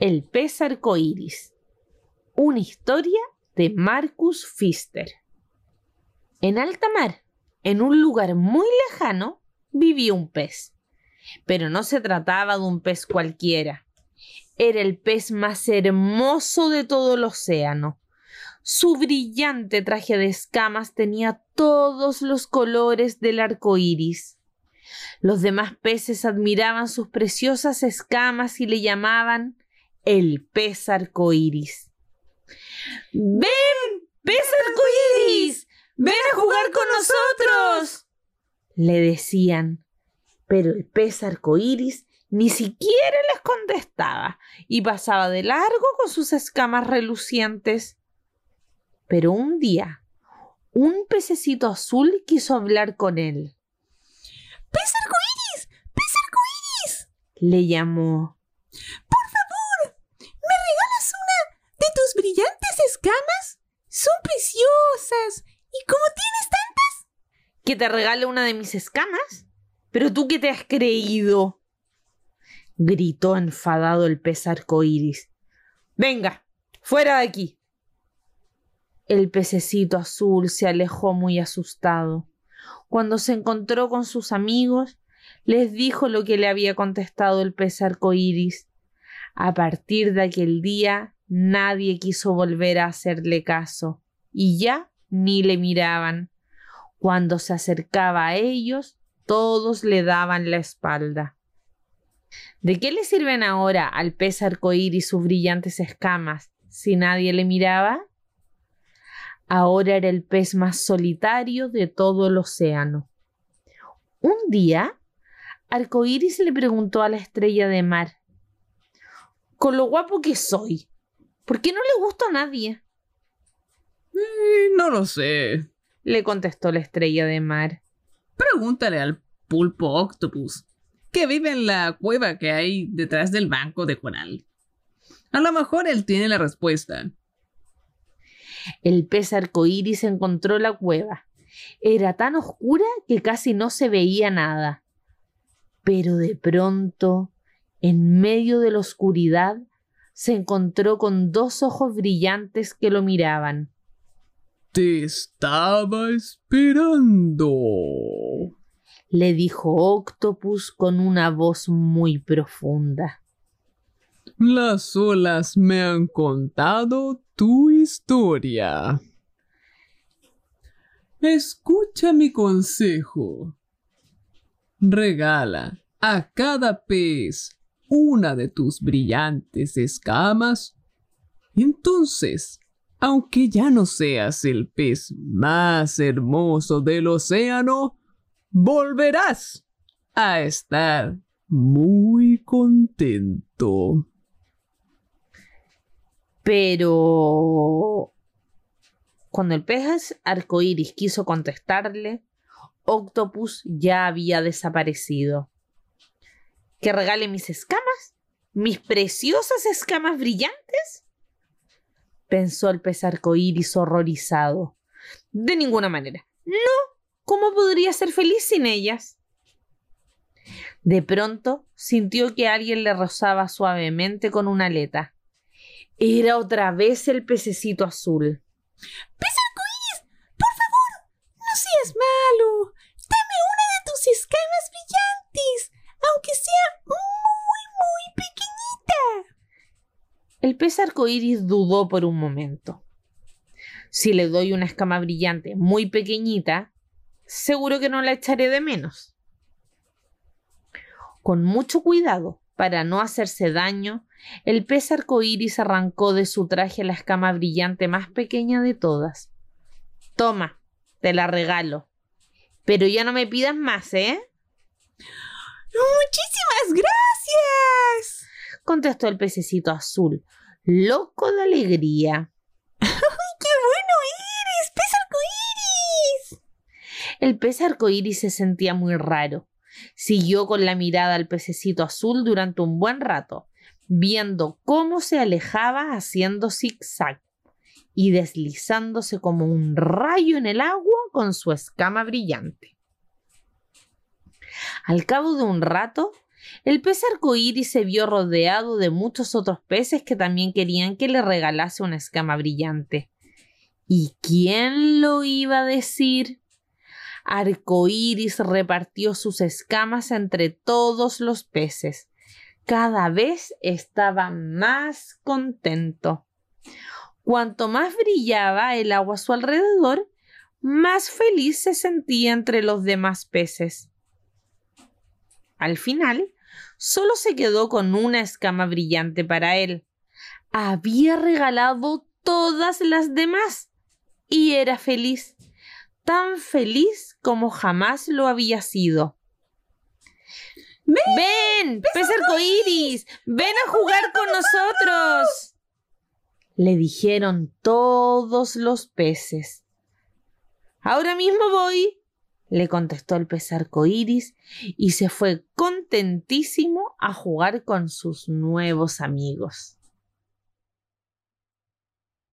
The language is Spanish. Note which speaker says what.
Speaker 1: El pez arcoíris. Una historia de Marcus Pfister. En alta mar, en un lugar muy lejano, vivía un pez. Pero no se trataba de un pez cualquiera. Era el pez más hermoso de todo el océano. Su brillante traje de escamas tenía todos los colores del arco iris. Los demás peces admiraban sus preciosas escamas y le llamaban el pez arcoíris. ¡Ven, pez arcoíris! ¡Ven a jugar con nosotros! le decían. Pero el pez arcoíris ni siquiera les contestaba y pasaba de largo con sus escamas relucientes. Pero un día, un pececito azul quiso hablar con él.
Speaker 2: ¡Pez arcoíris! ¡Pez arcoíris!
Speaker 1: le llamó.
Speaker 2: tus brillantes escamas son preciosas. ¿Y cómo tienes tantas?
Speaker 1: ¿Que te regale una de mis escamas? ¿Pero tú qué te has creído? gritó enfadado el pez arcoíris. Venga, fuera de aquí. El pececito azul se alejó muy asustado. Cuando se encontró con sus amigos, les dijo lo que le había contestado el pez arcoíris. A partir de aquel día, Nadie quiso volver a hacerle caso, y ya ni le miraban. Cuando se acercaba a ellos, todos le daban la espalda. ¿De qué le sirven ahora al pez arcoíris sus brillantes escamas si nadie le miraba? Ahora era el pez más solitario de todo el océano. Un día, Arcoíris le preguntó a la estrella de mar: Con lo guapo que soy, ¿Por qué no le gusta a nadie?
Speaker 3: Eh, no lo sé,
Speaker 1: le contestó la estrella de mar.
Speaker 3: Pregúntale al pulpo octopus, que vive en la cueva que hay detrás del banco de coral. A lo mejor él tiene la respuesta.
Speaker 1: El pez arcoíris encontró la cueva. Era tan oscura que casi no se veía nada. Pero de pronto, en medio de la oscuridad, se encontró con dos ojos brillantes que lo miraban.
Speaker 4: Te estaba esperando,
Speaker 1: le dijo Octopus con una voz muy profunda.
Speaker 4: Las olas me han contado tu historia. Escucha mi consejo. Regala a cada pez una de tus brillantes escamas, entonces, aunque ya no seas el pez más hermoso del océano, volverás a estar muy contento.
Speaker 1: Pero cuando el pez arcoíris quiso contestarle, Octopus ya había desaparecido que regale mis escamas, mis preciosas escamas brillantes? pensó el pez arcoíris horrorizado. De ninguna manera. No. ¿Cómo podría ser feliz sin ellas? De pronto sintió que alguien le rozaba suavemente con una aleta. Era otra vez el pececito azul.
Speaker 2: ¡Pez arcoíris! ¡Por favor! ¡No seas malo! ¡Dame una de tus escamas brillantes! aunque sea
Speaker 1: El pez arcoíris dudó por un momento. Si le doy una escama brillante muy pequeñita, seguro que no la echaré de menos. Con mucho cuidado, para no hacerse daño, el pez arcoíris arrancó de su traje la escama brillante más pequeña de todas. Toma, te la regalo. Pero ya no me pidas más, ¿eh?
Speaker 2: ¡Muchísimas gracias!
Speaker 1: contestó el pececito azul, loco de alegría.
Speaker 2: ¡Ay, qué bueno eres, pez arcoíris!
Speaker 1: El pez arcoíris se sentía muy raro. Siguió con la mirada al pececito azul durante un buen rato, viendo cómo se alejaba haciendo zigzag y deslizándose como un rayo en el agua con su escama brillante. Al cabo de un rato, El pez arcoíris se vio rodeado de muchos otros peces que también querían que le regalase una escama brillante. ¿Y quién lo iba a decir? Arcoíris repartió sus escamas entre todos los peces. Cada vez estaba más contento. Cuanto más brillaba el agua a su alrededor, más feliz se sentía entre los demás peces. Al final, solo se quedó con una escama brillante para él. Había regalado todas las demás y era feliz, tan feliz como jamás lo había sido. ¡Ven! ¡Pez arcoíris! ¡Ven a jugar con nosotros! Le dijeron todos los peces. Ahora mismo voy, le contestó el pez arcoíris y se fue contentísimo a jugar con sus nuevos amigos.